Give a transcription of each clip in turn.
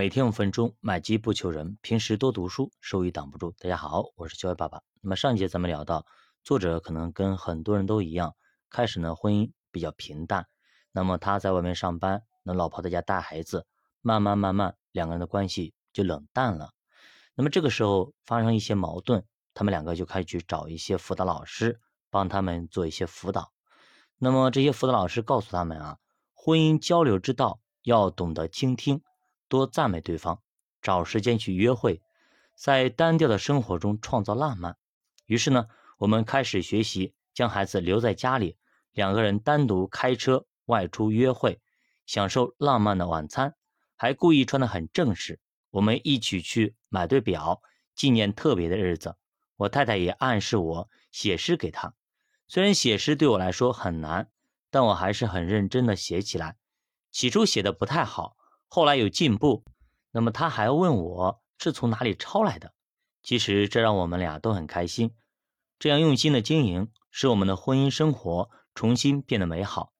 每天五分钟，买基不求人。平时多读书，收益挡不住。大家好，我是教育爸爸。那么上一节咱们聊到，作者可能跟很多人都一样，开始呢婚姻比较平淡。那么他在外面上班，那老婆在家带孩子，慢慢慢慢，两个人的关系就冷淡了。那么这个时候发生一些矛盾，他们两个就开始去找一些辅导老师，帮他们做一些辅导。那么这些辅导老师告诉他们啊，婚姻交流之道要懂得倾听。多赞美对方，找时间去约会，在单调的生活中创造浪漫。于是呢，我们开始学习将孩子留在家里，两个人单独开车外出约会，享受浪漫的晚餐，还故意穿得很正式。我们一起去买对表，纪念特别的日子。我太太也暗示我写诗给她，虽然写诗对我来说很难，但我还是很认真的写起来。起初写的不太好。后来有进步，那么他还问我是从哪里抄来的。其实这让我们俩都很开心。这样用心的经营，使我们的婚姻生活重新变得美好。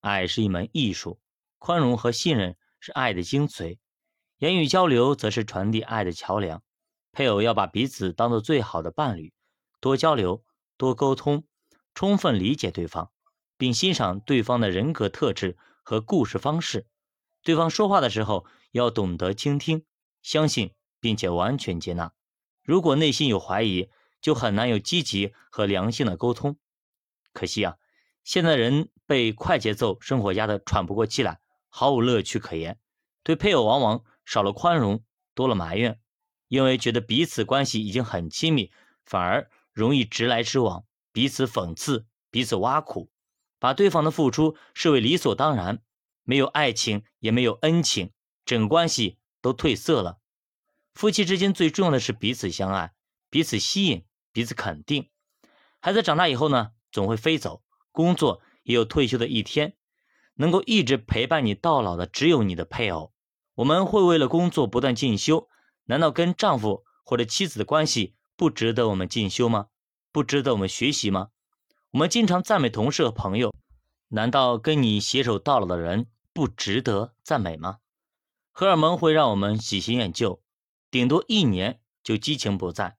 爱是一门艺术，宽容和信任是爱的精髓，言语交流则是传递爱的桥梁。配偶要把彼此当做最好的伴侣，多交流，多沟通，充分理解对方，并欣赏对方的人格特质和故事方式。对方说话的时候要懂得倾听、相信，并且完全接纳。如果内心有怀疑，就很难有积极和良性的沟通。可惜啊，现在人被快节奏生活压得喘不过气来，毫无乐趣可言。对配偶往往少了宽容，多了埋怨，因为觉得彼此关系已经很亲密，反而容易直来直往，彼此讽刺，彼此挖苦，把对方的付出视为理所当然。没有爱情，也没有恩情，整个关系都褪色了。夫妻之间最重要的是彼此相爱、彼此吸引、彼此肯定。孩子长大以后呢，总会飞走，工作也有退休的一天。能够一直陪伴你到老的，只有你的配偶。我们会为了工作不断进修，难道跟丈夫或者妻子的关系不值得我们进修吗？不值得我们学习吗？我们经常赞美同事和朋友，难道跟你携手到老的人？不值得赞美吗？荷尔蒙会让我们喜新厌旧，顶多一年就激情不在。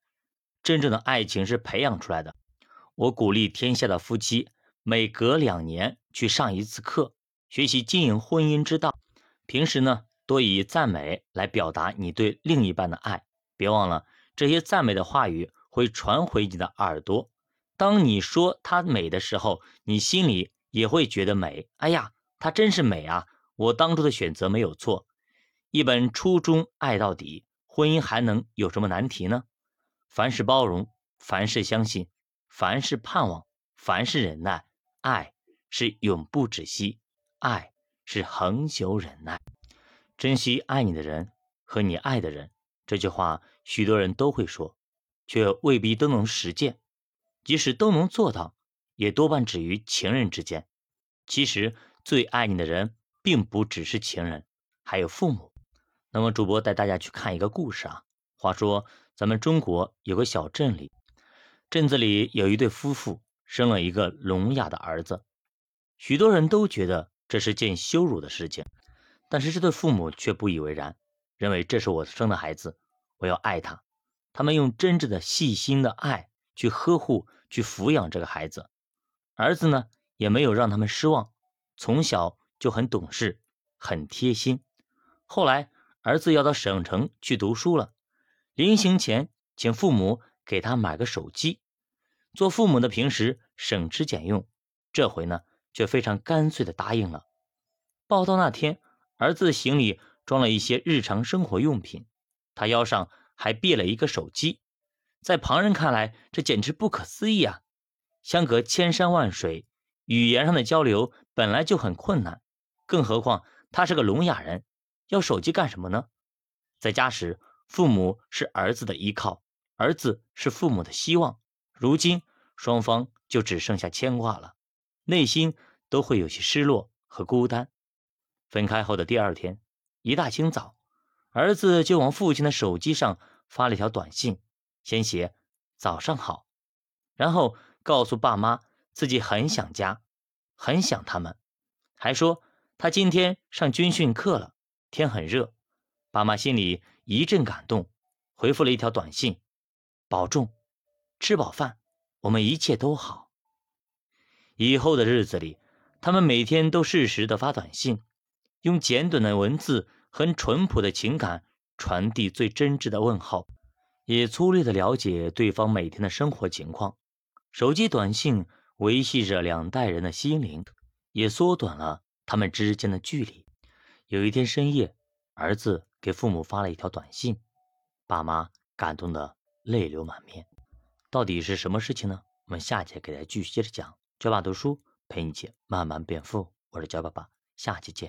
真正的爱情是培养出来的。我鼓励天下的夫妻每隔两年去上一次课，学习经营婚姻之道。平时呢，多以赞美来表达你对另一半的爱。别忘了，这些赞美的话语会传回你的耳朵。当你说她美的时候，你心里也会觉得美。哎呀！她真是美啊！我当初的选择没有错。一本初衷爱到底，婚姻还能有什么难题呢？凡事包容，凡事相信，凡事盼望，凡事忍耐。爱是永不止息，爱是恒久忍耐。珍惜爱你的人和你爱的人。这句话许多人都会说，却未必都能实践。即使都能做到，也多半止于情人之间。其实。最爱你的人，并不只是情人，还有父母。那么，主播带大家去看一个故事啊。话说，咱们中国有个小镇里，镇子里有一对夫妇生了一个聋哑的儿子。许多人都觉得这是件羞辱的事情，但是这对父母却不以为然，认为这是我生的孩子，我要爱他。他们用真挚的、细心的爱去呵护、去抚养这个孩子。儿子呢，也没有让他们失望。从小就很懂事，很贴心。后来儿子要到省城去读书了，临行前请父母给他买个手机。做父母的平时省吃俭用，这回呢却非常干脆的答应了。报到那天，儿子行李装了一些日常生活用品，他腰上还别了一个手机。在旁人看来，这简直不可思议啊！相隔千山万水。语言上的交流本来就很困难，更何况他是个聋哑人，要手机干什么呢？在家时，父母是儿子的依靠，儿子是父母的希望。如今双方就只剩下牵挂了，内心都会有些失落和孤单。分开后的第二天，一大清早，儿子就往父亲的手机上发了一条短信，先写“早上好”，然后告诉爸妈。自己很想家，很想他们，还说他今天上军训课了，天很热，爸妈心里一阵感动，回复了一条短信：“保重，吃饱饭，我们一切都好。”以后的日子里，他们每天都适时的发短信，用简短的文字和淳朴的情感传递最真挚的问候，也粗略的了解对方每天的生活情况。手机短信维系着两代人的心灵，也缩短了他们之间的距离。有一天深夜，儿子给父母发了一条短信，爸妈感动的泪流满面。到底是什么事情呢？我们下节给大家继续接着讲。教爸读书陪你一起慢慢变富，我是教爸爸，下期见。